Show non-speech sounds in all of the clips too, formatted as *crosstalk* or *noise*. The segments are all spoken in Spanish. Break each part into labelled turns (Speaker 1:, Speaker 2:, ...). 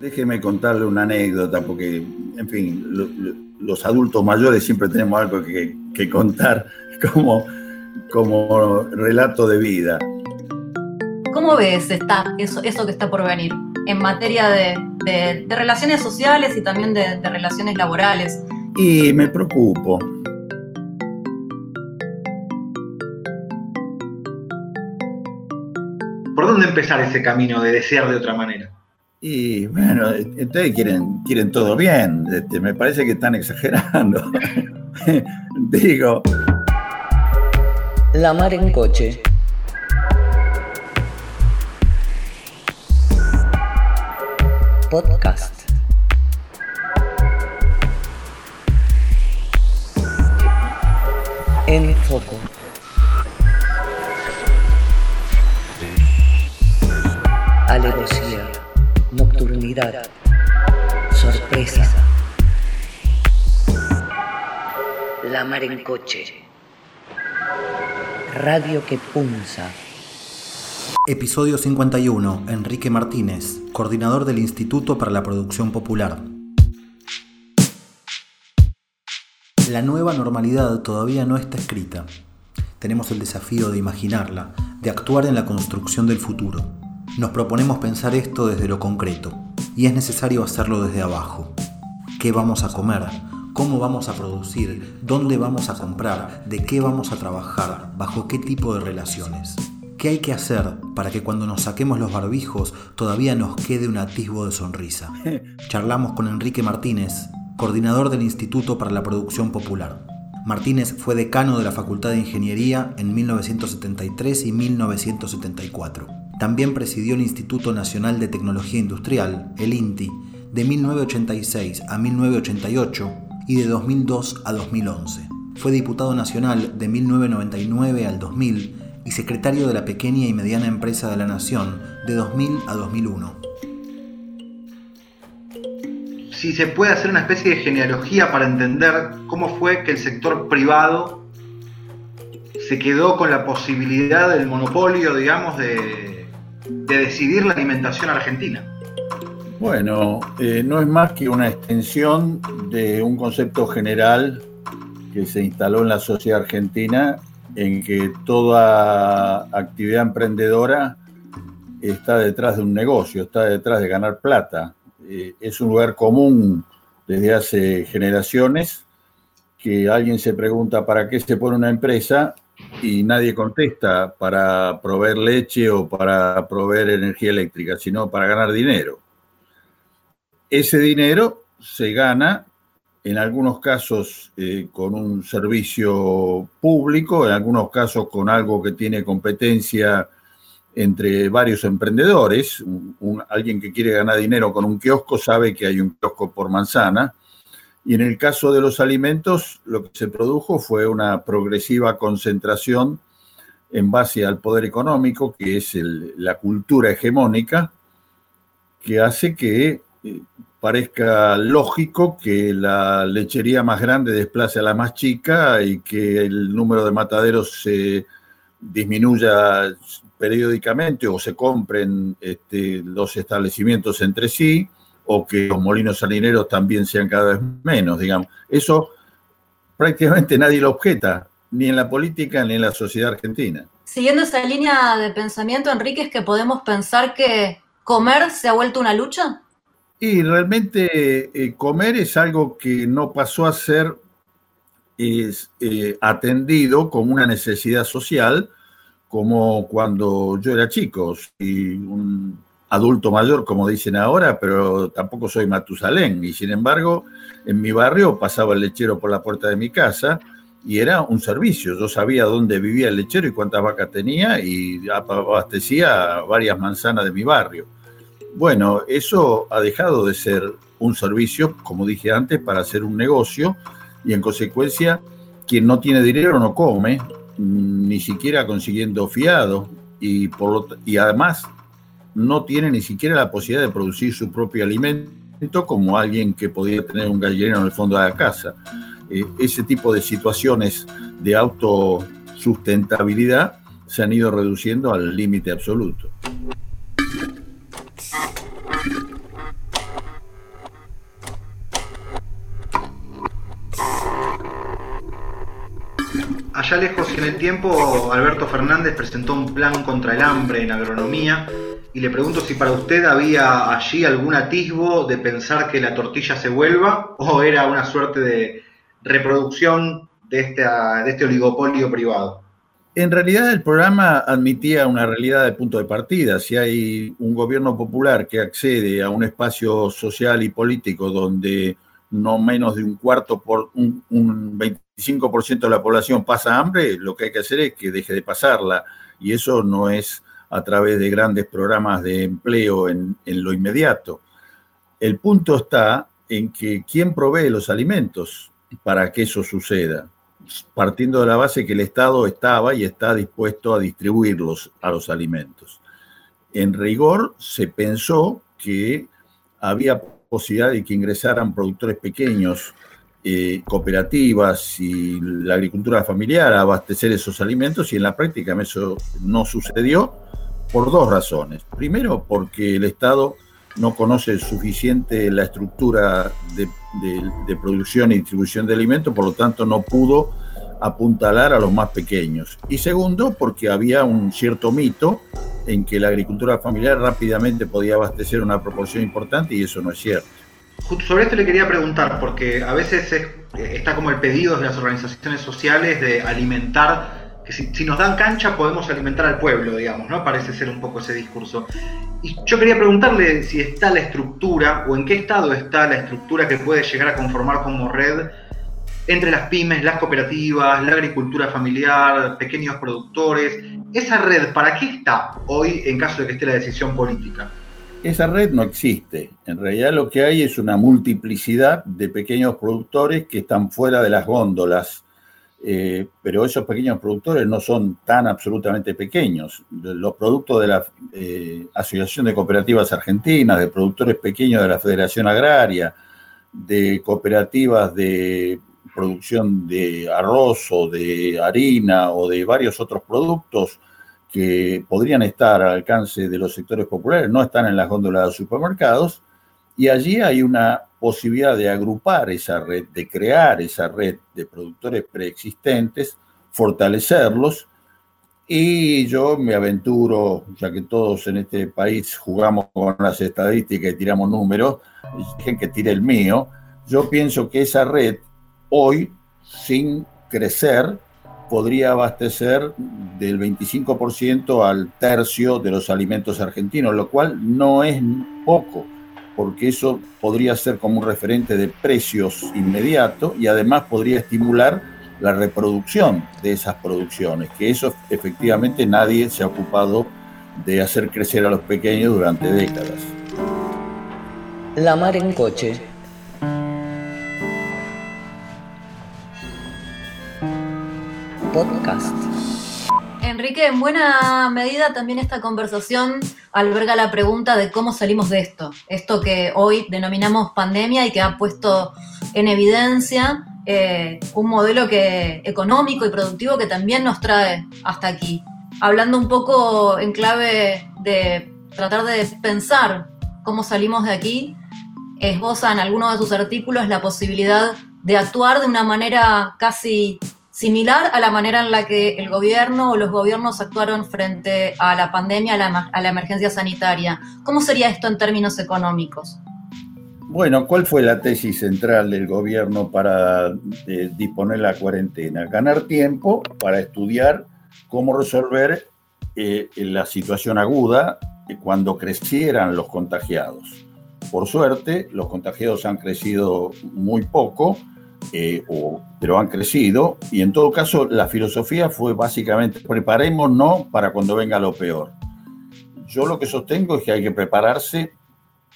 Speaker 1: Déjeme contarle una anécdota, porque, en fin, los adultos mayores siempre tenemos algo que, contar *laughs* como, como relato de vida.
Speaker 2: ¿Cómo ves está, eso, eso que está por venir en materia de, relaciones sociales y también de, de relaciones laborales?
Speaker 1: Y me preocupo.
Speaker 3: ¿Por dónde empezar ese camino de desear de otra manera?
Speaker 1: Y bueno, ustedes quieren, quieren todo bien. Este, me parece que están exagerando. *laughs* Digo.
Speaker 4: La mar en coche. Podcast. En foco. Nocturnidad, sorpresa. La mar en coche. Radio que punza.
Speaker 5: Episodio 51. Enrique Martínez, coordinador del Instituto para la Producción Popular. La nueva normalidad todavía no está escrita. Tenemos el desafío de imaginarla, de actuar en la construcción del futuro. Nos proponemos pensar esto desde lo concreto, y es necesario hacerlo desde abajo. ¿Qué vamos a comer? ¿Cómo vamos a producir? ¿Dónde vamos a comprar? ¿De qué vamos a trabajar? ¿Bajo qué tipo de relaciones? ¿Qué hay que hacer para que cuando nos saquemos los barbijos todavía nos quede un atisbo de sonrisa? *laughs* Charlamos con Enrique Martínez, coordinador del Instituto para la Producción Popular. Martínez fue decano de la Facultad de Ingeniería en 1973 y 1974. También presidió el Instituto Nacional de Tecnología Industrial, el INTI, de 1986 a 1988 y de 2002 a 2011. Fue diputado nacional de 1999 al 2000 y secretario de la pequeña y mediana empresa de la Nación de 2000 a 2001.
Speaker 3: Si se puede hacer una especie de genealogía para entender cómo fue que el sector privado se quedó con la posibilidad del monopolio, digamos, de, de decidir la alimentación argentina?
Speaker 1: Bueno, eh, no es más que una extensión de un concepto general que se instaló en la sociedad argentina en que toda actividad emprendedora está detrás de un negocio, está detrás de ganar plata. Eh, es un lugar común desde hace generaciones que alguien se pregunta para qué se pone una empresa y nadie contesta para proveer leche o para proveer energía eléctrica, sino para ganar dinero. Ese dinero se gana en algunos casos eh, con un servicio público, en algunos casos con algo que tiene competencia entre varios emprendedores. alguien que quiere ganar dinero con un kiosco sabe que hay un kiosco por manzana y en el caso de los alimentos, lo que se produjo fue una progresiva concentración en base al poder económico, que es la cultura hegemónica, que hace que eh, parezca lógico que la lechería más grande desplace a la más chica y que el número de mataderos se disminuya periódicamente o se compren este, los establecimientos entre sí o que los molinos salineros también sean cada vez menos, digamos. Eso prácticamente nadie lo objeta, ni en la política ni en la sociedad argentina.
Speaker 2: Siguiendo esa línea de pensamiento, Enrique, ¿es que podemos pensar que comer se ha vuelto una lucha?
Speaker 1: Y realmente eh, comer es algo que no pasó a ser eh, atendido como una necesidad social, como cuando yo era chico. un adulto mayor, como dicen ahora, pero tampoco soy Matusalén. Y sin embargo, en mi barrio pasaba el lechero por la puerta de mi casa y era un servicio. Yo sabía dónde vivía el lechero y cuántas vacas tenía y abastecía varias manzanas de mi barrio. Bueno, eso ha dejado de ser un servicio, como dije antes, para hacer un negocio y en consecuencia quien no tiene dinero no come, ni siquiera consiguiendo fiado y, por y además no tiene ni siquiera la posibilidad de producir su propio alimento como alguien que podría tener un gallinero en el fondo de la casa. Eh, ese tipo de situaciones de autosustentabilidad se han ido reduciendo al límite absoluto.
Speaker 3: Allá lejos en el tiempo, Alberto Fernández presentó un plan contra el hambre en agronomía y le pregunto si para usted había allí algún atisbo de pensar que la tortilla se vuelva o era una suerte de reproducción de, de este oligopolio privado.
Speaker 1: En realidad el programa admitía una realidad de punto de partida. Si hay un gobierno popular que accede a un espacio social y político donde no menos de un cuarto por un, 25% de la población pasa hambre, lo que hay que hacer es que deje de pasarla. Y eso no es a través de grandes programas de empleo en, en lo inmediato. El punto está en que quién provee los alimentos para que eso suceda, partiendo de la base que el Estado estaba y está dispuesto a distribuirlos a los alimentos. En rigor, se pensó que había posibilidad de que ingresaran productores pequeños, eh, cooperativas y la agricultura familiar a abastecer esos alimentos y en la práctica eso no sucedió por dos razones. Primero, porque el Estado no conoce suficiente la estructura de, de, producción y distribución de alimentos, por lo tanto no pudo apuntalar a los más pequeños. Y segundo, porque había un cierto mito en que la agricultura familiar rápidamente podía abastecer una proporción importante y eso no es cierto.
Speaker 3: Sobre esto le quería preguntar, porque a veces está como el pedido de las organizaciones sociales de alimentar, que si, nos dan cancha podemos alimentar al pueblo, digamos, ¿no? Parece ser un poco ese discurso. Y yo quería preguntarle si está la estructura o en qué estado está la estructura que puede llegar a conformar como red entre las pymes, las cooperativas, la agricultura familiar, pequeños productores. ¿Esa red para qué está hoy en caso de que esté la decisión política?
Speaker 1: Esa red no existe. En realidad lo que hay es una multiplicidad de pequeños productores que están fuera de las góndolas. Eh, pero esos pequeños productores no son tan absolutamente pequeños. Los productos de la eh, Asociación de Cooperativas Argentinas, de productores pequeños de la Federación Agraria, de cooperativas de producción de arroz o de harina o de varios otros productos que podrían estar al alcance de los sectores populares, no están en las góndolas de supermercados, y allí hay una posibilidad de agrupar esa red, de crear esa red de productores preexistentes, fortalecerlos, y yo me aventuro, ya que todos en este país jugamos con las estadísticas y tiramos números, dejen que tire el mío, yo pienso que esa red hoy, sin crecer, podría abastecer del 25% al tercio de los alimentos argentinos, lo cual no es poco, porque eso podría ser como un referente de precios inmediato y además podría estimular la reproducción de esas producciones, que eso efectivamente nadie se ha ocupado de hacer crecer a los pequeños durante décadas.
Speaker 4: La mar en coche podcast.
Speaker 2: Enrique, en buena medida también esta conversación alberga la pregunta de cómo salimos de esto, esto que hoy denominamos pandemia y que ha puesto en evidencia eh, un modelo que, económico y productivo que también nos trae hasta aquí. Hablando un poco en clave de tratar de pensar cómo salimos de aquí, esboza en alguno de sus artículos la posibilidad de actuar de una manera casi similar a la manera en la que el gobierno o los gobiernos actuaron frente a la pandemia, a la, emergencia sanitaria. ¿Cómo sería esto en términos económicos?
Speaker 1: Bueno, ¿cuál fue la tesis central del gobierno para eh, disponer la cuarentena? Ganar tiempo para estudiar cómo resolver eh, la situación aguda cuando crecieran los contagiados. Por suerte, los contagiados han crecido muy poco eh, pero han crecido y en todo caso la filosofía fue básicamente preparémonos para cuando venga lo peor. Yo lo que sostengo es que hay que prepararse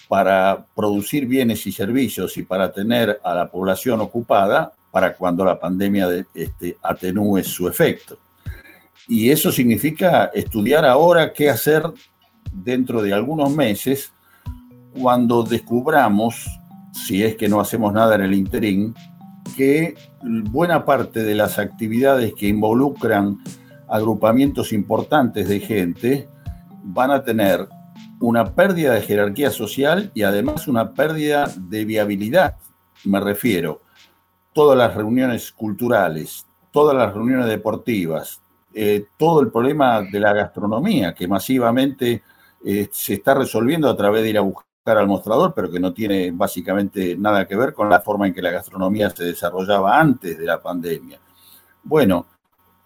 Speaker 1: para producir bienes y servicios y para tener a la población ocupada para cuando la pandemia este, atenúe su efecto. Y eso significa estudiar ahora qué hacer dentro de algunos meses cuando descubramos, si es que no hacemos nada en el interín, que buena parte de las actividades que involucran agrupamientos importantes de gente van a tener una pérdida de jerarquía social y además una pérdida de viabilidad. Me refiero, todas las reuniones culturales, todas las reuniones deportivas, eh, todo el problema de la gastronomía, que masivamente eh, se está resolviendo a través de ir a buscar al mostrador, pero que no tiene básicamente nada que ver con la forma en que la gastronomía se desarrollaba antes de la pandemia. Bueno,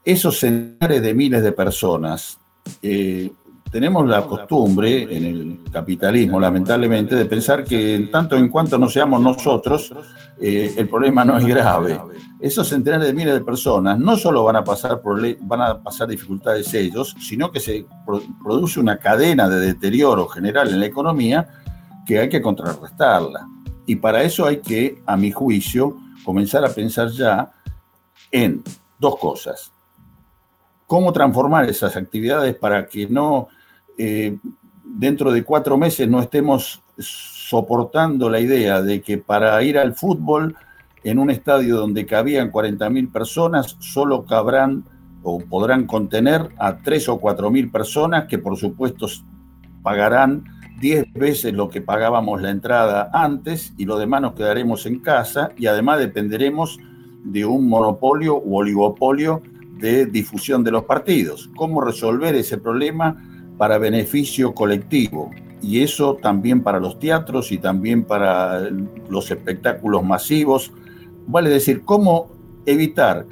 Speaker 1: esos centenares de miles de personas eh, tenemos la costumbre en el capitalismo, lamentablemente, de pensar que en tanto en cuanto no seamos nosotros, eh, el problema no es grave. Esos centenares de miles de personas no solo van a pasar, van a pasar dificultades ellos, sino que se produce una cadena de deterioro general en la economía que hay que contrarrestarla. Y para eso hay que, a mi juicio, comenzar a pensar ya en dos cosas. Cómo transformar esas actividades para que no eh, dentro de cuatro meses no estemos soportando la idea de que para ir al fútbol en un estadio donde cabían 40.000 personas, solo cabrán o podrán contener a 3 o 4.000 personas que por supuesto pagarán 10 veces lo que pagábamos la entrada antes y lo demás nos quedaremos en casa y además dependeremos de un monopolio u oligopolio de difusión de los partidos. ¿Cómo resolver ese problema? para beneficio colectivo. Y eso también para los teatros y también para los espectáculos masivos. Vale decir, cómo evitar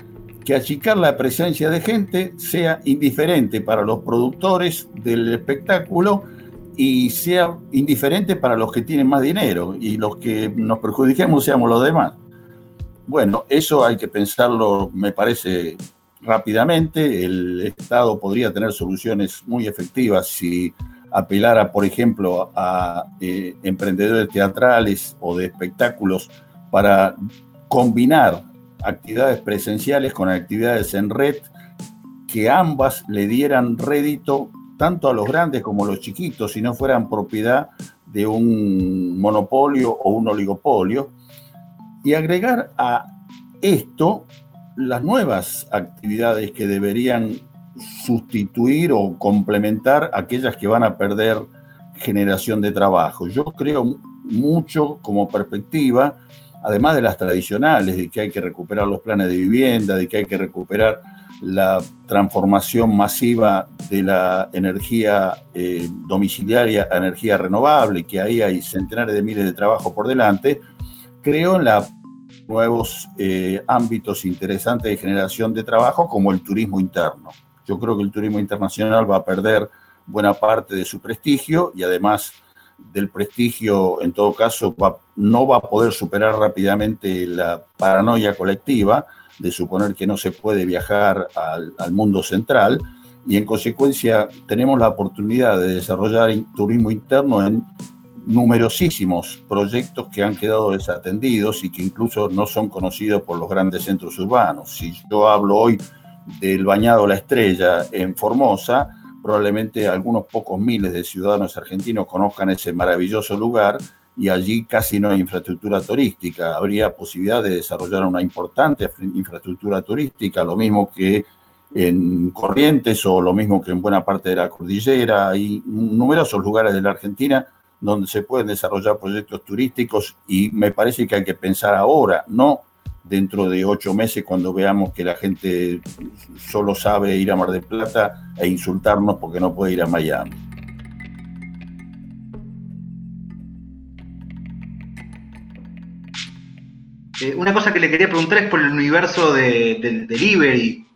Speaker 1: que achicar la presencia de gente sea indiferente para los productores del espectáculo y sea indiferente para los que tienen más dinero y los que nos perjudiquemos seamos los demás. Bueno, eso hay que pensarlo, me parece, rápidamente. El Estado podría tener soluciones muy efectivas si apelara, por ejemplo, a eh, emprendedores teatrales o de espectáculos para combinar actividades presenciales con actividades en red que ambas le dieran rédito tanto a los grandes como a los chiquitos, si no fueran propiedad de un monopolio o un oligopolio, y agregar a esto las nuevas actividades que deberían sustituir o complementar aquellas que van a perder generación de trabajo. Yo creo mucho como perspectiva, además de las tradicionales, de que hay que recuperar los planes de vivienda, de que hay que recuperar la transformación masiva de la energía eh, domiciliaria a energía renovable, que ahí hay centenares de miles de trabajos por delante, la nuevos eh, ámbitos interesantes de generación de trabajo como el turismo interno. Yo creo que el turismo internacional va a perder buena parte de su prestigio y además del prestigio, en todo caso, no va a poder superar rápidamente la paranoia colectiva de suponer que no se puede viajar al, al mundo central y en consecuencia tenemos la oportunidad de desarrollar turismo interno en numerosísimos proyectos que han quedado desatendidos y que incluso no son conocidos por los grandes centros urbanos. Si yo hablo hoy del bañado La Estrella en Formosa, probablemente algunos pocos miles de ciudadanos argentinos conozcan ese maravilloso lugar y allí casi no hay infraestructura turística. Habría posibilidad de desarrollar una importante infraestructura turística, lo mismo que en Corrientes o lo mismo que en buena parte de la cordillera. Hay numerosos lugares de la Argentina donde se pueden desarrollar proyectos turísticos y me parece que hay que pensar ahora, no dentro de ocho meses cuando veamos que la gente solo sabe ir a Mar del Plata e insultarnos porque no puede ir a Miami.
Speaker 3: Eh, una cosa que le quería preguntar es por el universo del delivery.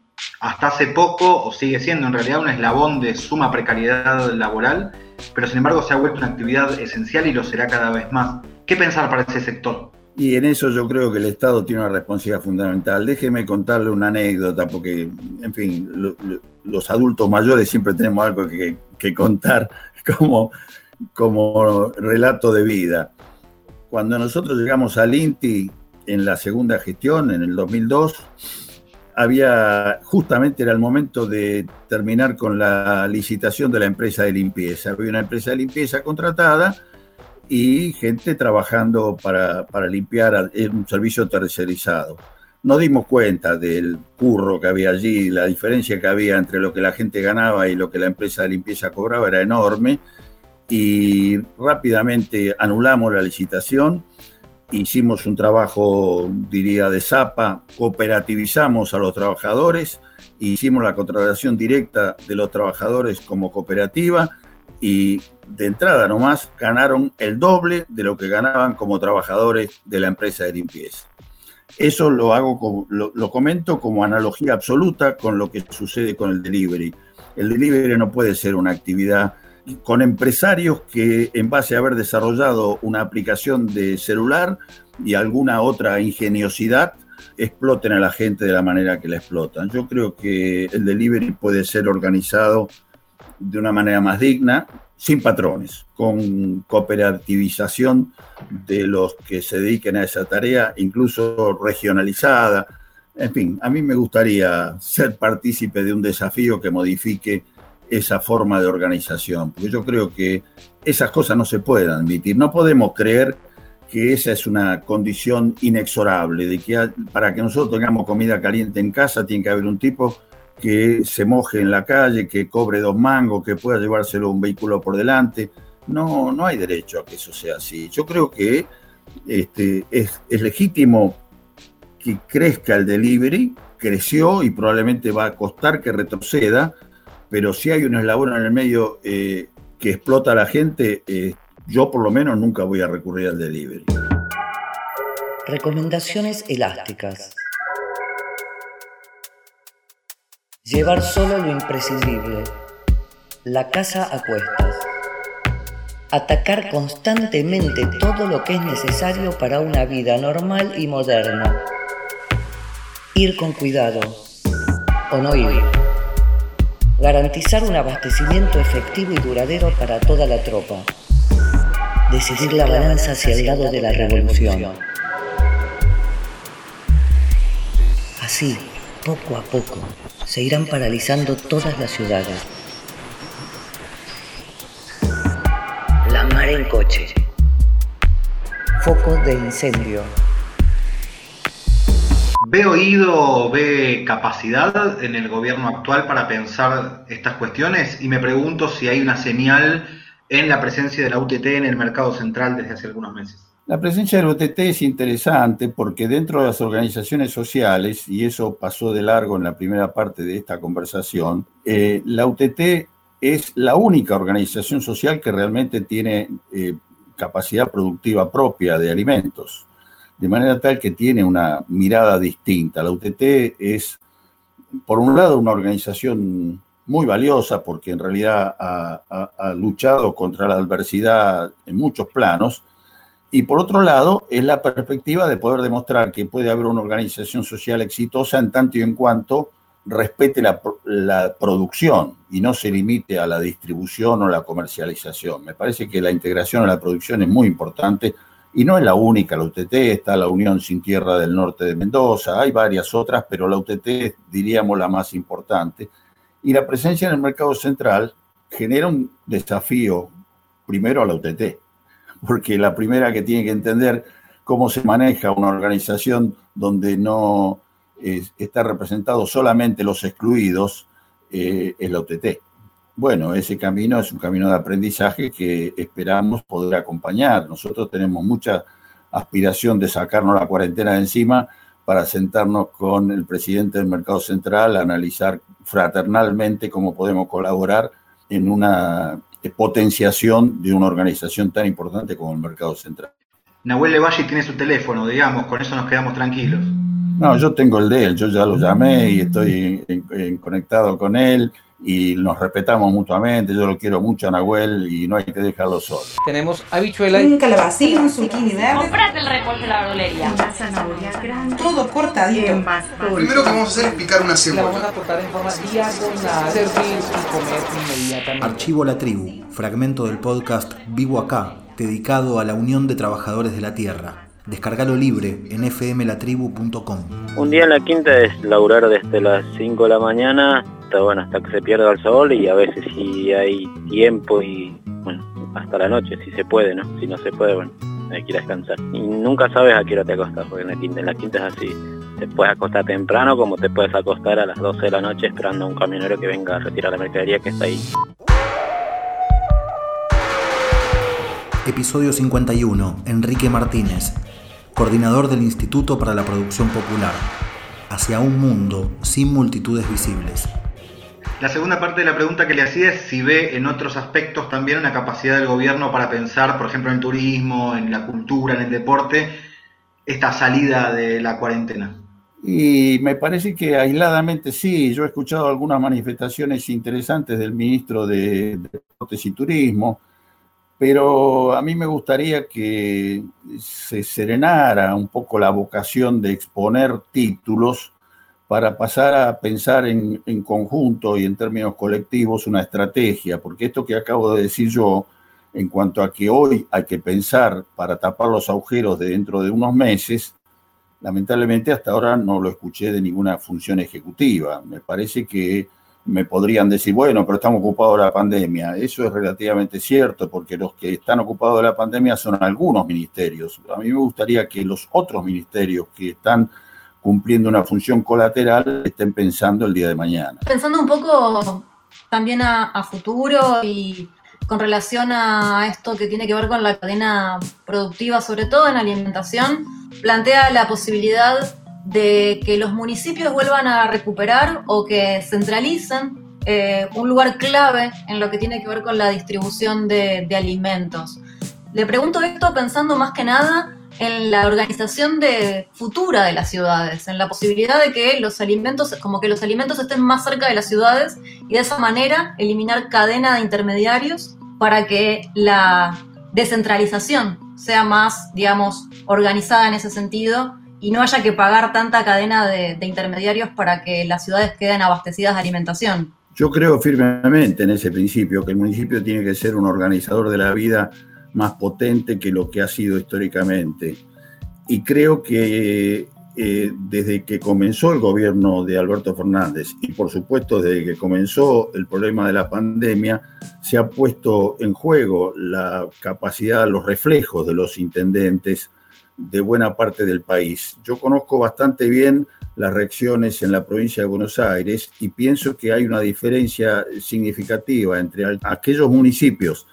Speaker 3: Hasta hace poco, o sigue siendo en realidad, un eslabón de suma precariedad laboral pero sin embargo se ha vuelto una actividad esencial y lo será cada vez más. ¿Qué pensar para ese sector?
Speaker 1: Y en eso yo creo que el Estado tiene una responsabilidad fundamental. Déjeme contarle una anécdota, porque, en fin, los adultos mayores siempre tenemos algo que, contar *laughs* como, como relato de vida. Cuando nosotros llegamos al INTI en la segunda gestión, en el 2002, había, justamente era el momento de terminar con la licitación de la empresa de limpieza. Había una empresa de limpieza contratada y gente trabajando para, limpiar un servicio tercerizado. Nos dimos cuenta del curro que había allí, la diferencia que había entre lo que la gente ganaba y lo que la empresa de limpieza cobraba era enorme y rápidamente anulamos la licitación hicimos un trabajo, diría, de zapa, cooperativizamos a los trabajadores, hicimos la contratación directa de los trabajadores como cooperativa y de entrada nomás ganaron el doble de lo que ganaban como trabajadores de la empresa de limpieza. Eso lo hago, lo, comento como analogía absoluta con lo que sucede con el delivery. El delivery no puede ser una actividad con empresarios que en base a haber desarrollado una aplicación de celular y alguna otra ingeniosidad, exploten a la gente de la manera que la explotan. Yo creo que el delivery puede ser organizado de una manera más digna, sin patrones, con cooperativización de los que se dediquen a esa tarea, incluso regionalizada. En fin, a mí me gustaría ser partícipe de un desafío que modifique esa forma de organización, porque yo creo que esas cosas no se pueden admitir. No podemos creer que esa es una condición inexorable, de que para que nosotros tengamos comida caliente en casa tiene que haber un tipo que se moje en la calle, que cobre dos mangos, que pueda llevárselo un vehículo por delante. No, no hay derecho a que eso sea así. Yo creo que este, es, es legítimo que crezca el delivery, creció y probablemente va a costar que retroceda, pero si hay un eslabón en el medio eh, que explota a la gente, eh, yo por lo menos nunca voy a recurrir al delivery.
Speaker 4: Recomendaciones elásticas. Llevar solo lo imprescindible. La casa a cuestas. Atacar constantemente todo lo que es necesario para una vida normal y moderna. Ir con cuidado o no ir garantizar un abastecimiento efectivo y duradero para toda la tropa, decidir la balanza hacia el lado de la revolución. Así, poco a poco, se irán paralizando todas las ciudades. La mar en coche. Foco de incendio.
Speaker 3: ¿Ve oído, ve capacidad en el gobierno actual para pensar estas cuestiones? Y me pregunto si hay una señal en la presencia de la UTT en el mercado central desde hace algunos meses.
Speaker 1: La presencia de la UTT es interesante porque dentro de las organizaciones sociales, y eso pasó de largo en la primera parte de esta conversación, eh, la UTT es la única organización social que realmente tiene eh, capacidad productiva propia de alimentos de manera tal que tiene una mirada distinta. La UTT es, por un lado, una organización muy valiosa porque en realidad ha, luchado contra la adversidad en muchos planos, y por otro lado, es la perspectiva de poder demostrar que puede haber una organización social exitosa en tanto y en cuanto respete la, la, producción y no se limite a la distribución o la comercialización. Me parece que la integración a la producción es muy importante y no es la única, la UTT, está la Unión Sin Tierra del Norte de Mendoza, hay varias otras, pero la UTT es, diríamos, la más importante. Y la presencia en el mercado central genera un desafío primero a la UTT, porque la primera que tiene que entender cómo se maneja una organización donde no está representado solamente los excluidos eh, es la UTT bueno, ese camino es un camino de aprendizaje que esperamos poder acompañar. Nosotros tenemos mucha aspiración de sacarnos la cuarentena de encima para sentarnos con el presidente del Mercado Central a analizar fraternalmente cómo podemos colaborar en una potenciación de una organización tan importante como el Mercado Central.
Speaker 3: Nahuel Levalle tiene su teléfono, digamos, con eso nos quedamos tranquilos.
Speaker 1: No, yo tengo el de él, yo ya lo llamé y estoy conectado con él y nos respetamos mutuamente. Yo lo quiero mucho a Nahuel y no hay que dejarlo solo.
Speaker 6: Tenemos habichuela
Speaker 7: Un calabacín, un zucchini verde.
Speaker 8: Comprate el recorte de la verdulería.
Speaker 7: Una zanahoria grande. Todo cortadito.
Speaker 9: Primero que vamos a hacer es picar una
Speaker 6: la
Speaker 9: cebolla.
Speaker 6: vamos a cortar en forma diagonal, servir y comer inmediatamente.
Speaker 5: Archivo La Tribu, fragmento del podcast Vivo Acá, dedicado a la Unión de Trabajadores de la Tierra. Descargalo libre en fmlatribu.com.
Speaker 10: Un día en la quinta es laburar desde las 5 de la mañana hasta, bueno, hasta que se pierda el sol y a veces si hay tiempo y bueno, hasta la noche, si se puede, ¿no? Si no se puede, bueno, hay que ir a descansar. Y nunca sabes a qué hora te acostas, porque en la quinta, en la quinta es así. Te puedes acostar temprano como te puedes acostar a las 12 de la noche esperando a un camionero que venga a retirar la mercadería que está ahí.
Speaker 5: Episodio 51. Enrique Martínez. coordinador del Instituto para la Producción Popular, hacia un mundo sin multitudes visibles.
Speaker 3: La segunda parte de la pregunta que le hacía es si ve en otros aspectos también una capacidad del gobierno para pensar, por ejemplo, en turismo, en la cultura, en el deporte, esta salida de la cuarentena.
Speaker 1: Y me parece que aisladamente sí, yo he escuchado algunas manifestaciones interesantes del ministro de Deportes y Turismo, pero a mí me gustaría que se serenara un poco la vocación de exponer títulos para pasar a pensar en, conjunto y en términos colectivos una estrategia, porque esto que acabo de decir yo, en cuanto a que hoy hay que pensar para tapar los agujeros de dentro de unos meses, lamentablemente hasta ahora no lo escuché de ninguna función ejecutiva. Me parece que me podrían decir, bueno, pero estamos ocupados de la pandemia. Eso es relativamente cierto, porque los que están ocupados de la pandemia son algunos ministerios. A mí me gustaría que los otros ministerios que están cumpliendo una función colateral estén pensando el día de mañana.
Speaker 2: Pensando un poco también a, futuro y con relación a esto que tiene que ver con la cadena productiva, sobre todo en alimentación, plantea la posibilidad de que los municipios vuelvan a recuperar o que centralicen eh, un lugar clave en lo que tiene que ver con la distribución de, de alimentos. Le pregunto esto pensando más que nada en la organización de futura de las ciudades, en la posibilidad de que los alimentos, como que los alimentos estén más cerca de las ciudades y de esa manera eliminar cadena de intermediarios para que la descentralización sea más, digamos, organizada en ese sentido y no haya que pagar tanta cadena de, de intermediarios para que las ciudades queden abastecidas de alimentación.
Speaker 1: Yo creo firmemente en ese principio, que el municipio tiene que ser un organizador de la vida más potente que lo que ha sido históricamente. Y creo que eh, desde que comenzó el gobierno de Alberto Fernández y por supuesto desde que comenzó el problema de la pandemia, se ha puesto en juego la capacidad, los reflejos de los intendentes de buena parte del país. Yo conozco bastante bien las reacciones en la provincia de Buenos Aires y pienso que hay una diferencia significativa entre aquellos municipios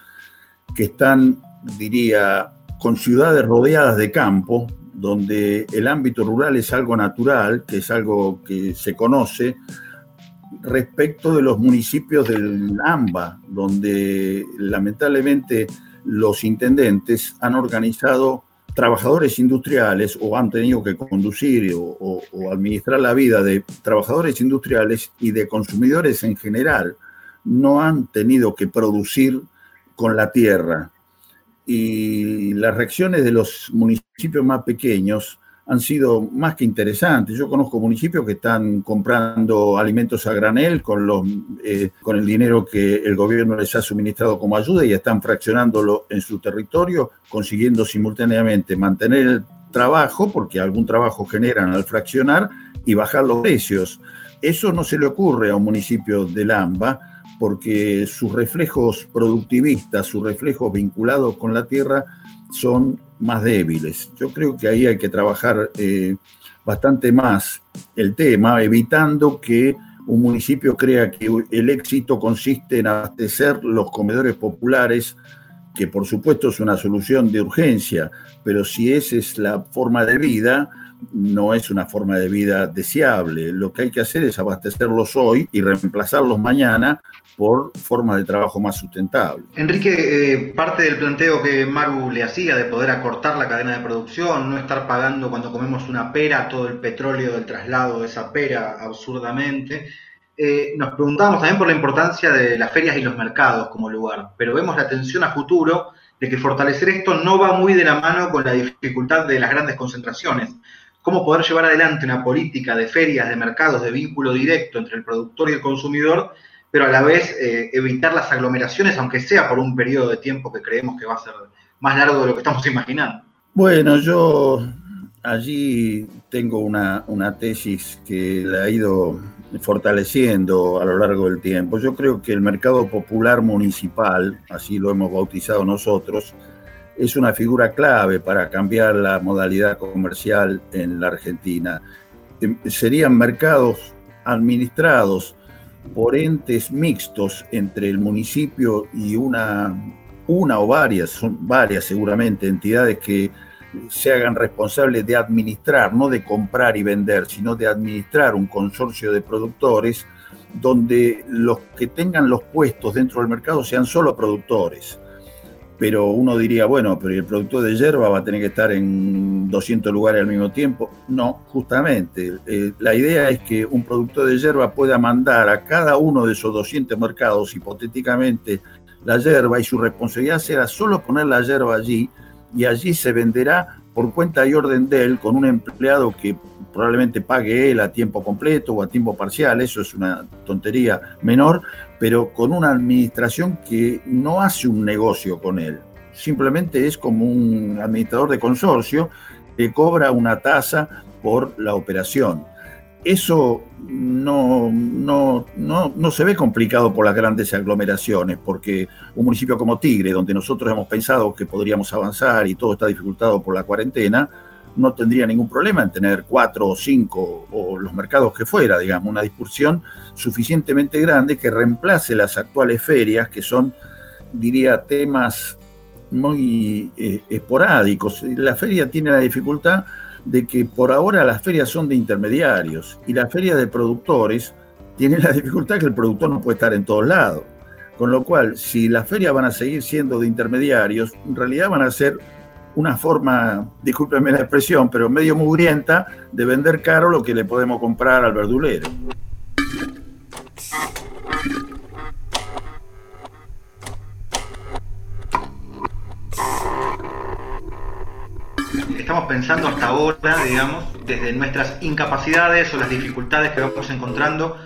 Speaker 1: que están, diría, con ciudades rodeadas de campo, donde el ámbito rural es algo natural, que es algo que se conoce, respecto de los municipios del AMBA, donde lamentablemente los intendentes han organizado trabajadores industriales o han tenido que conducir o, o, administrar la vida de trabajadores industriales y de consumidores en general, no han tenido que producir con la tierra. Y las reacciones de los municipios más pequeños han sido más que interesantes. Yo conozco municipios que están comprando alimentos a granel con, los, eh, con el dinero que el gobierno les ha suministrado como ayuda y están fraccionándolo en su territorio, consiguiendo simultáneamente mantener el trabajo, porque algún trabajo generan al fraccionar, y bajar los precios. Eso no se le ocurre a un municipio de Lamba, porque sus reflejos productivistas, sus reflejos vinculados con la tierra son más débiles. Yo creo que ahí hay que trabajar eh, bastante más el tema, evitando que un municipio crea que el éxito consiste en abastecer los comedores populares, que por supuesto es una solución de urgencia, pero si esa es la forma de vida, no es una forma de vida deseable. Lo que hay que hacer es abastecerlos hoy y reemplazarlos mañana por formas de trabajo más sustentables.
Speaker 3: Enrique, eh, parte del planteo que Maru le hacía de poder acortar la cadena de producción, no estar pagando cuando comemos una pera todo el petróleo del traslado de esa pera absurdamente, eh, nos preguntábamos también por la importancia de las ferias y los mercados como lugar, pero vemos la tensión a futuro de que fortalecer esto no va muy de la mano con la dificultad de las grandes concentraciones. Cómo poder llevar adelante una política de ferias, de mercados, de vínculo directo entre el productor y el consumidor pero a la vez eh, evitar las aglomeraciones, aunque sea por un periodo de tiempo que creemos que va a ser más largo de lo que estamos imaginando.
Speaker 1: Bueno, yo allí tengo una, una tesis que la ha ido fortaleciendo a lo largo del tiempo. Yo creo que el mercado popular municipal, así lo hemos bautizado nosotros, es una figura clave para cambiar la modalidad comercial en la Argentina. Em, serían mercados administrados por entes mixtos entre el municipio y una, una o varias, son varias seguramente, entidades que se hagan responsables de administrar, no de comprar y vender, sino de administrar un consorcio de productores donde los que tengan los puestos dentro del mercado sean solo productores. Pero uno diría, bueno, pero el productor de hierba va a tener que estar en 200 lugares al mismo tiempo. No, justamente. Eh, la idea es que un productor de hierba pueda mandar a cada uno de esos 200 mercados, hipotéticamente, la hierba y su responsabilidad será solo poner la hierba allí y allí se venderá por cuenta y orden de él con un empleado que probablemente pague él a tiempo completo o a tiempo parcial, eso es una tontería menor, pero con una administración que no hace un negocio con él, simplemente es como un administrador de consorcio que cobra una tasa por la operación. Eso no, no, no, no, se ve complicado por las grandes aglomeraciones, porque un municipio como Tigre, donde nosotros hemos pensado que podríamos avanzar y todo está dificultado por la cuarentena, no tendría ningún problema en tener cuatro o cinco o los mercados que fuera, digamos, una dispersión suficientemente grande que reemplace las actuales ferias, que son, diría, temas muy eh, esporádicos. La feria tiene la dificultad de que por ahora las ferias son de intermediarios y las ferias de productores tienen la dificultad que el productor no puede estar en todos lados. Con lo cual, si las ferias van a seguir siendo de intermediarios, en realidad van a ser una forma, discúlpenme la expresión, pero medio mugrienta de vender caro lo que le podemos comprar al verdulero.
Speaker 3: Estamos pensando hasta ahora, digamos, desde nuestras incapacidades o las dificultades que vamos encontrando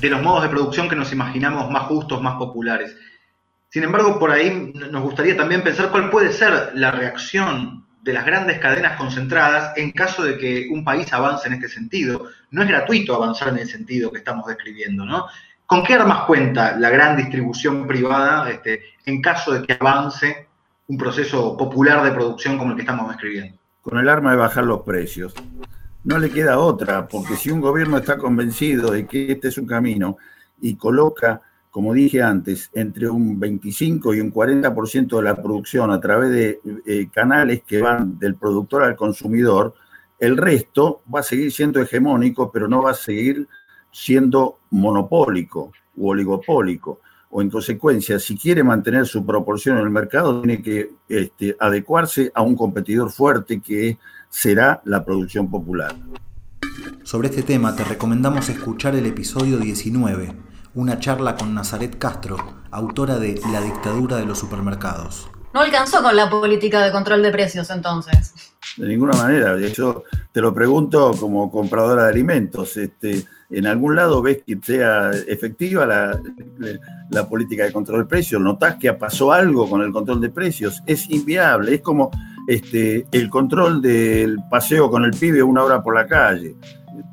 Speaker 3: de los modos de producción que nos imaginamos más justos, más populares. Sin embargo, por ahí nos gustaría también pensar cuál puede ser la reacción de las grandes cadenas concentradas en caso de que un país avance en este sentido. No es gratuito avanzar en el sentido que estamos describiendo, ¿no? ¿Con qué armas cuenta la gran distribución privada este, en caso de que avance un proceso popular de producción como el que estamos describiendo?
Speaker 1: Con el arma de bajar los precios. No le queda otra, porque si un gobierno está convencido de que este es un camino y coloca como dije antes, entre un 25 y un 40% de la producción a través de eh, canales que van del productor al consumidor, el resto va a seguir siendo hegemónico, pero no va a seguir siendo monopólico u oligopólico. O en consecuencia, si quiere mantener su proporción en el mercado, tiene que este, adecuarse a un competidor fuerte que será la producción popular.
Speaker 5: Sobre este tema te recomendamos escuchar el episodio 19 una charla con Nazaret Castro, autora de La dictadura de los supermercados.
Speaker 2: No alcanzó con la política de control de precios entonces.
Speaker 1: De ninguna manera. Yo te lo pregunto como compradora de alimentos. Este, ¿En algún lado ves que sea efectiva la, la política de control de precios? ¿Notás que pasó algo con el control de precios? Es inviable. Es como este, el control del paseo con el pibe una hora por la calle.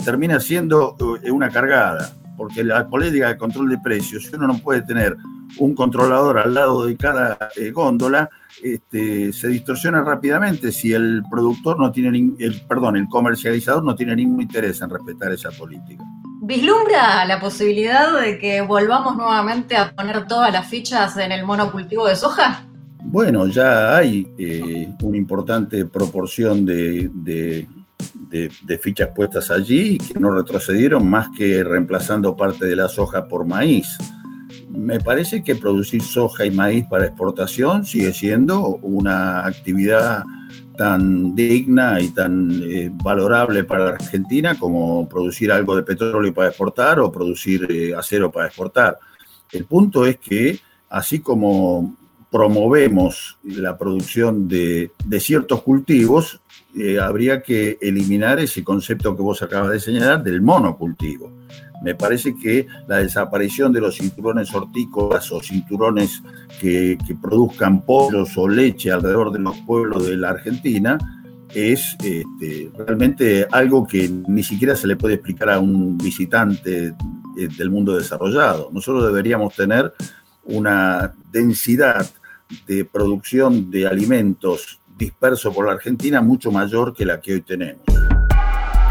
Speaker 1: Termina siendo eh, una cargada porque la política de control de precios, si uno no puede tener un controlador al lado de cada eh, góndola, este, se distorsiona rápidamente si el productor no tiene, el, perdón, el comercializador no tiene ningún interés en respetar esa política.
Speaker 2: ¿Vislumbra la posibilidad de que volvamos nuevamente a poner todas las fichas en el monocultivo de soja?
Speaker 1: Bueno, ya hay eh, una importante proporción de de, fichas puestas allí que no retrocedieron más que reemplazando parte de la soja por maíz. Me parece que producir soja y maíz para exportación sigue siendo una actividad tan digna y tan eh, valorable para la Argentina como producir algo de petróleo para exportar o producir eh, acero para exportar. El punto es que, así como promovemos la producción de, de ciertos cultivos, eh, habría que eliminar ese concepto que vos acabas de señalar del monocultivo. Me parece que la desaparición de los cinturones hortícolas o cinturones que, produzcan pollos o leche alrededor de los pueblos de la Argentina es este, realmente algo que ni siquiera se le puede explicar a un visitante eh, del mundo desarrollado. Nosotros deberíamos tener una densidad de producción de alimentos disperso por la Argentina mucho mayor que la que hoy tenemos.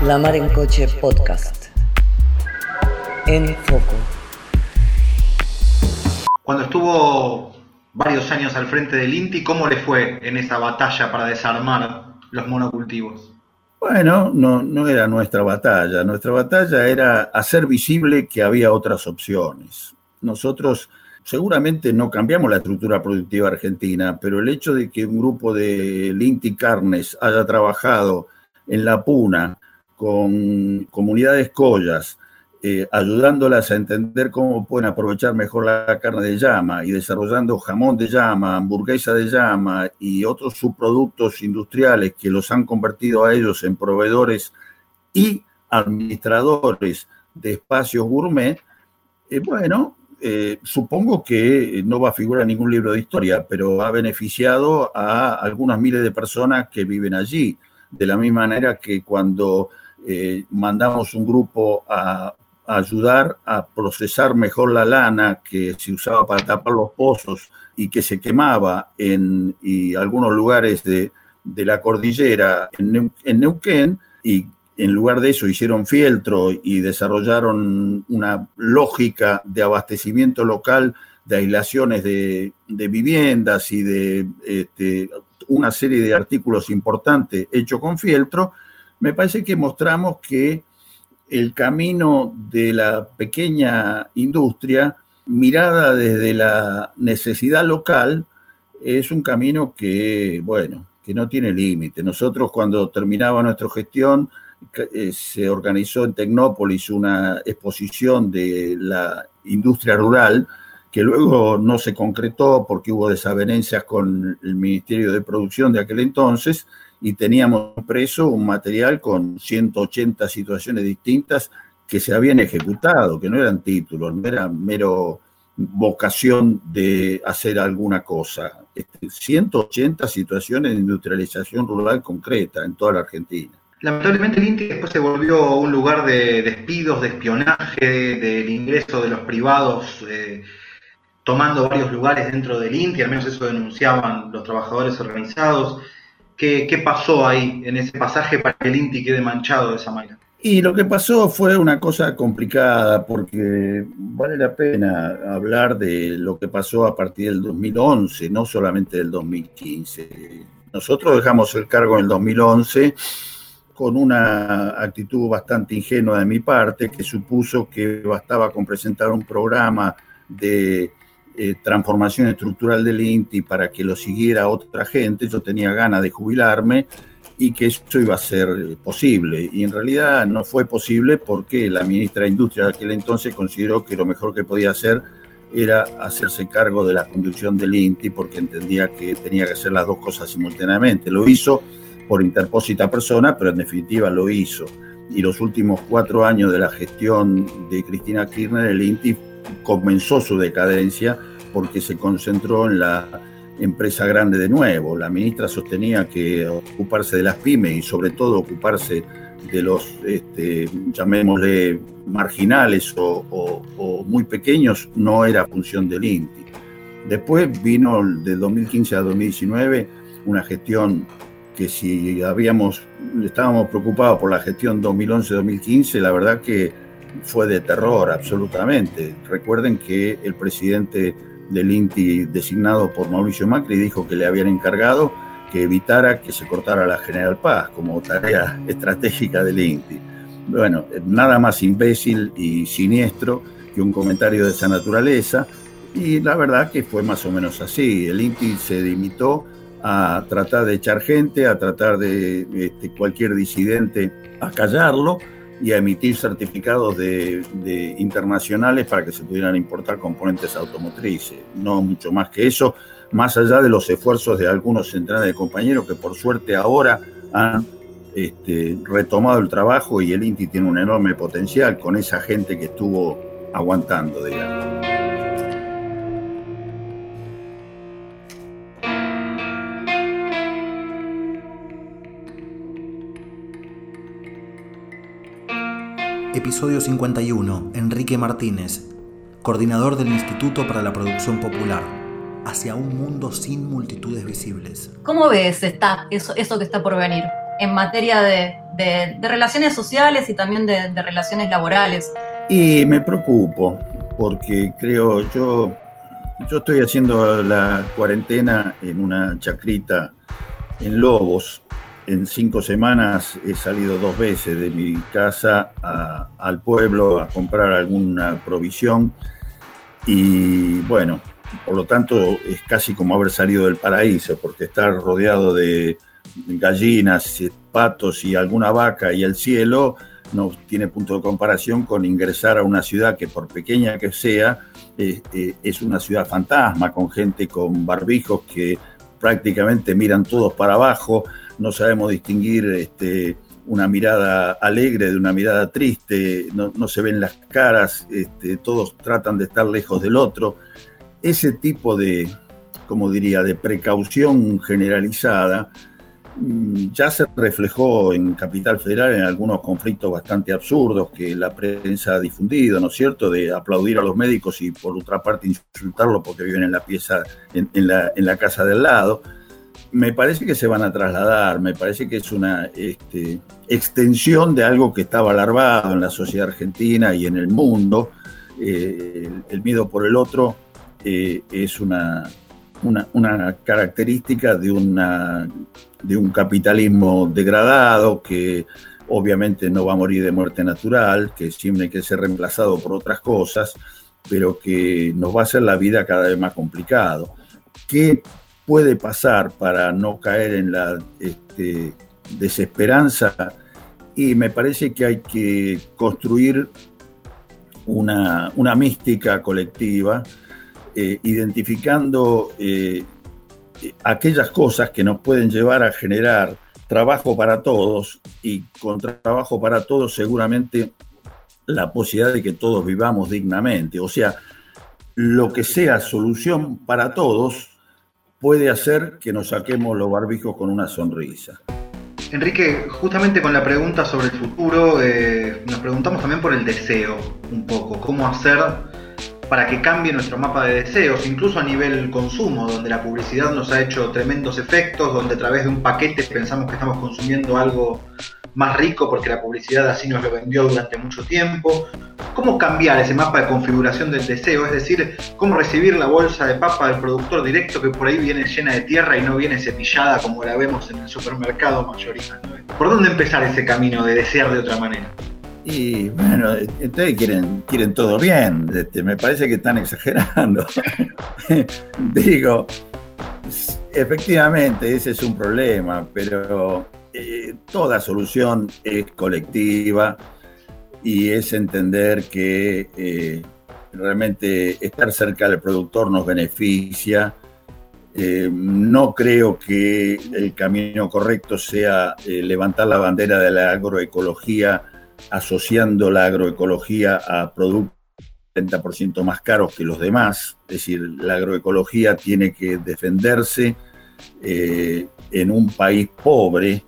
Speaker 4: La Mar en Coche Podcast. En foco.
Speaker 3: Cuando estuvo varios años al frente del INTI, ¿cómo le fue en esa batalla para desarmar los monocultivos?
Speaker 1: Bueno, no, no era nuestra batalla. Nuestra batalla era hacer visible que había otras opciones. Nosotros seguramente no cambiamos la estructura productiva argentina, pero el hecho de que un grupo de Linti Carnes haya trabajado en La Puna con comunidades collas, eh, ayudándolas a entender cómo pueden aprovechar mejor la carne de llama y desarrollando jamón de llama, hamburguesa de llama y otros subproductos industriales que los han convertido a ellos en proveedores y administradores de espacios gourmet, eh, bueno, eh, supongo que no va a figurar en ningún libro de historia, pero ha beneficiado a algunas miles de personas que viven allí, de la misma manera que cuando mandamos un grupo a ayudar a procesar mejor la lana que se usaba para tapar los pozos y que se quemaba en algunos lugares de, la cordillera en, Neuquén y en lugar de eso hicieron fieltro y desarrollaron una lógica de abastecimiento local de aislaciones de, viviendas y de este, una serie de artículos importantes hechos con fieltro, me parece que mostramos que el camino de la pequeña industria, mirada desde la necesidad local, es un camino que, bueno, que no tiene límite. Nosotros cuando terminaba nuestra gestión, se organizó en Tecnópolis una exposición de la industria rural que luego no se concretó porque hubo desavenencias con el Ministerio de Producción de aquel entonces, y teníamos preso un material con 180 situaciones distintas que se habían ejecutado, que no eran títulos, no era mero vocación de hacer alguna cosa. 180 este, situaciones de industrialización rural concreta en toda la Argentina.
Speaker 3: Lamentablemente el INTI después se volvió un lugar de despidos, de espionaje, del ingreso de los privados, eh, tomando varios lugares dentro del INTI, al menos eso denunciaban los trabajadores organizados. ¿Qué, pasó ahí en ese pasaje para que el INTI quede manchado de esa manera?
Speaker 1: Y lo que pasó fue una cosa complicada porque vale la pena hablar de lo que pasó a partir del 2011, no solamente del 2015. Nosotros dejamos el cargo en el 2011 con una actitud bastante ingenua de mi parte que supuso que bastaba con presentar un programa de eh, transformación estructural del INTI para que lo siguiera otra gente, yo tenía ganas de jubilarme y que eso iba a ser eh, posible. Y en realidad no fue posible porque la ministra de Industria de aquel entonces consideró que lo mejor que podía hacer era hacerse cargo de la conducción del INTI porque entendía que tenía que hacer las dos cosas simultáneamente. Lo hizo por interpósita persona, pero en definitiva lo hizo. Y los últimos cuatro años de la gestión de Cristina Kirchner, el INTI comenzó su decadencia porque se concentró en la empresa grande de nuevo. La ministra sostenía que ocuparse de las pymes y sobre todo ocuparse de los, este, llamémosle, marginales o, muy pequeños no era función del INTI. Después vino de 2015 a 2019 una gestión que si habíamos, estábamos preocupados por la gestión 2011-2015, la verdad que fue de terror absolutamente. Recuerden que el presidente del INTI designado por Mauricio Macri dijo que le habían encargado que evitara que se cortara la General Paz como tarea *laughs* estratégica del INTI. Bueno, nada más imbécil y siniestro que un comentario de esa naturaleza y la verdad que fue más o menos así. El INTI se limitó a tratar de echar gente, a tratar de este, cualquier disidente a callarlo y a emitir certificados de, internacionales para que se pudieran importar componentes automotrices. No mucho más que eso, más allá de los esfuerzos de algunos centrales de compañeros que por suerte ahora han este, retomado el trabajo y el INTI tiene un enorme potencial con esa gente que estuvo aguantando, digamos.
Speaker 5: Episodio 51. Enrique Martínez, coordinador del Instituto para la Producción Popular. Hacia un mundo sin multitudes visibles.
Speaker 2: ¿Cómo ves está, eso, eso que está por venir en materia de, relaciones sociales y también de, de relaciones laborales?
Speaker 1: Y me preocupo, porque creo yo, yo estoy haciendo la cuarentena en una chacrita en Lobos, en cinco semanas he salido dos veces de mi casa al pueblo a comprar alguna provisión. Y bueno, por lo tanto es casi como haber salido del paraíso, porque estar rodeado de gallinas, patos y alguna vaca y el cielo no tiene punto de comparación con ingresar a una ciudad que por pequeña que sea, eh, eh, es una ciudad fantasma, con gente con barbijos que prácticamente miran todos para abajo, no sabemos distinguir este, una mirada alegre de una mirada triste, no, se ven las caras, este, todos tratan de estar lejos del otro. Ese tipo de, como diría, de precaución generalizada mm, ya se reflejó en Capital Federal en algunos conflictos bastante absurdos que la prensa ha difundido, ¿no es cierto?, de aplaudir a los médicos y por otra parte insultarlos porque viven en la pieza, en, la, en la casa del lado me parece que se van a trasladar, me parece que es una este, extensión de algo que estaba alarmado en la sociedad argentina y en el mundo. Eh, el, miedo por el otro eh, es una, característica de, de un capitalismo degradado que obviamente no va a morir de muerte natural, que tiene que ser reemplazado por otras cosas, pero que nos va a hacer la vida cada vez más complicado. ¿Qué puede pasar para no caer en la este, desesperanza y me parece que hay que construir una, mística colectiva, eh, identificando eh, aquellas cosas que nos pueden llevar a generar trabajo para todos y con trabajo para todos seguramente la posibilidad de que todos vivamos dignamente. O sea, lo que sea solución para todos puede hacer que nos saquemos los barbijos con una sonrisa.
Speaker 3: Enrique, justamente con la pregunta sobre el futuro, eh, nos preguntamos también por el deseo, un poco, cómo hacer para que cambie nuestro mapa de deseos, incluso a nivel consumo, donde la publicidad nos ha hecho tremendos efectos, donde a través de un paquete pensamos que estamos consumiendo algo más rico porque la publicidad así nos lo vendió durante mucho tiempo. ¿Cómo cambiar ese mapa de configuración del deseo? Es decir, cómo recibir la bolsa de papa del productor directo que por ahí viene llena de tierra y no viene cepillada como la vemos en el supermercado mayorista. ¿Por dónde empezar ese camino de desear de otra manera?
Speaker 1: Y bueno, ustedes quieren, quieren todo bien, este, me parece que están exagerando. *laughs* Digo, efectivamente ese es un problema, pero eh, toda solución es colectiva y es entender que eh, realmente estar cerca del productor nos beneficia. Eh, no creo que el camino correcto sea levantar la bandera de la agroecología asociando la agroecología a productos 30% más caros que los demás. Es decir, la agroecología tiene que defenderse en un país pobre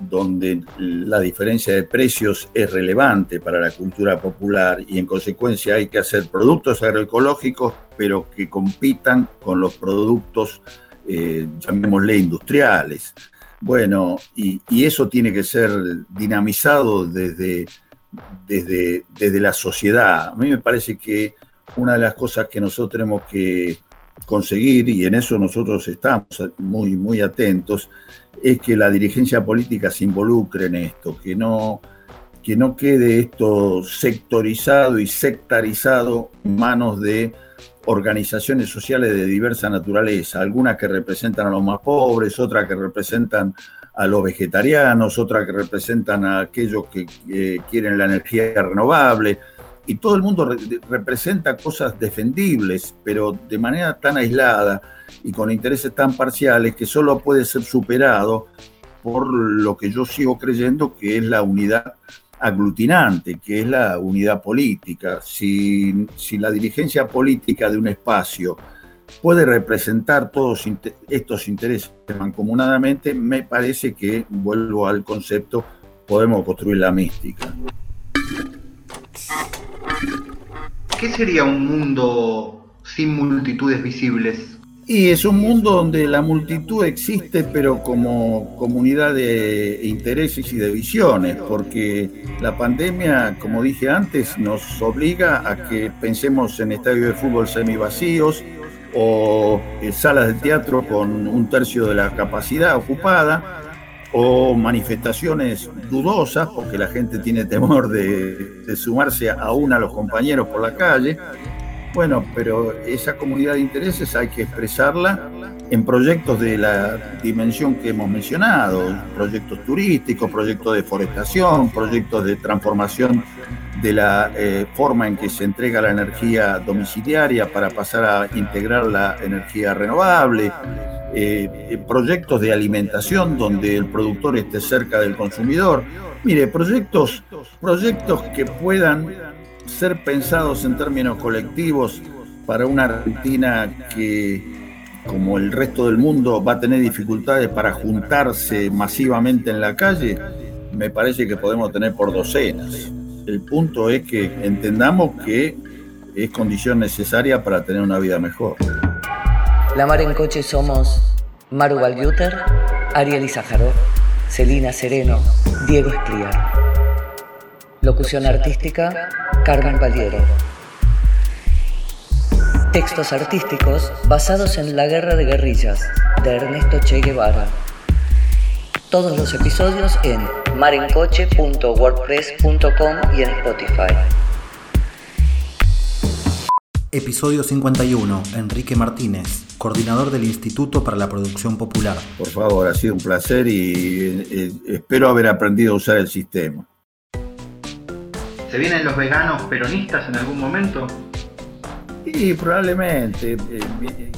Speaker 1: donde la diferencia de precios es relevante para la cultura popular y en consecuencia hay que hacer productos agroecológicos, pero que compitan con los productos, eh, llamémosle, industriales. Bueno, y, eso tiene que ser dinamizado desde, desde, desde la sociedad. A mí me parece que una de las cosas que nosotros tenemos que conseguir, y en eso nosotros estamos muy, muy atentos, es que la dirigencia política se involucre en esto, que no, que no quede esto sectorizado y sectarizado en manos de organizaciones sociales de diversa naturaleza, algunas que representan a los más pobres, otras que representan a los vegetarianos, otras que representan a aquellos que quieren la energía renovable, y todo el mundo representa cosas defendibles, pero de manera tan aislada y con intereses tan parciales que solo puede ser superado por lo que yo sigo creyendo que es la unidad aglutinante, que es la unidad política. Si, si la dirigencia política de un espacio puede representar todos estos intereses mancomunadamente, me parece que, vuelvo al concepto, podemos construir la mística.
Speaker 3: ¿Qué sería un mundo sin multitudes visibles?
Speaker 1: Y es un mundo donde la multitud existe, pero como comunidad de intereses y de visiones, porque la pandemia, como dije antes, nos obliga a que pensemos en estadios de fútbol semivacíos o en salas de teatro con un tercio de la capacidad ocupada, o manifestaciones dudosas, porque la gente tiene temor de, de sumarse aún a los compañeros por la calle. Bueno, pero esa comunidad de intereses hay que expresarla en proyectos de la dimensión que hemos mencionado, proyectos turísticos, proyectos de forestación, proyectos de transformación de la eh, forma en que se entrega la energía domiciliaria para pasar a integrar la energía renovable, eh, proyectos de alimentación donde el productor esté cerca del consumidor. Mire, proyectos, proyectos que puedan ser pensados en términos colectivos para una Argentina que, como el resto del mundo, va a tener dificultades para juntarse masivamente en la calle, me parece que podemos tener por docenas. El punto es que entendamos que es condición necesaria para tener una vida mejor.
Speaker 4: La Mar en Coche somos Maru Valguter, Ariel Izajaro, Celina Sereno, Diego Escliar. Locución artística, Carmen Valiero. Textos artísticos basados en La Guerra de Guerrillas, de Ernesto Che Guevara. Todos los episodios en marencoche.wordpress.com y en Spotify.
Speaker 5: Episodio 51. Enrique Martínez, coordinador del Instituto para la Producción Popular.
Speaker 1: Por favor, ha sido un placer y eh, espero haber aprendido a usar el sistema.
Speaker 3: ¿Se vienen los veganos peronistas en algún momento?
Speaker 1: Sí, probablemente. Eh,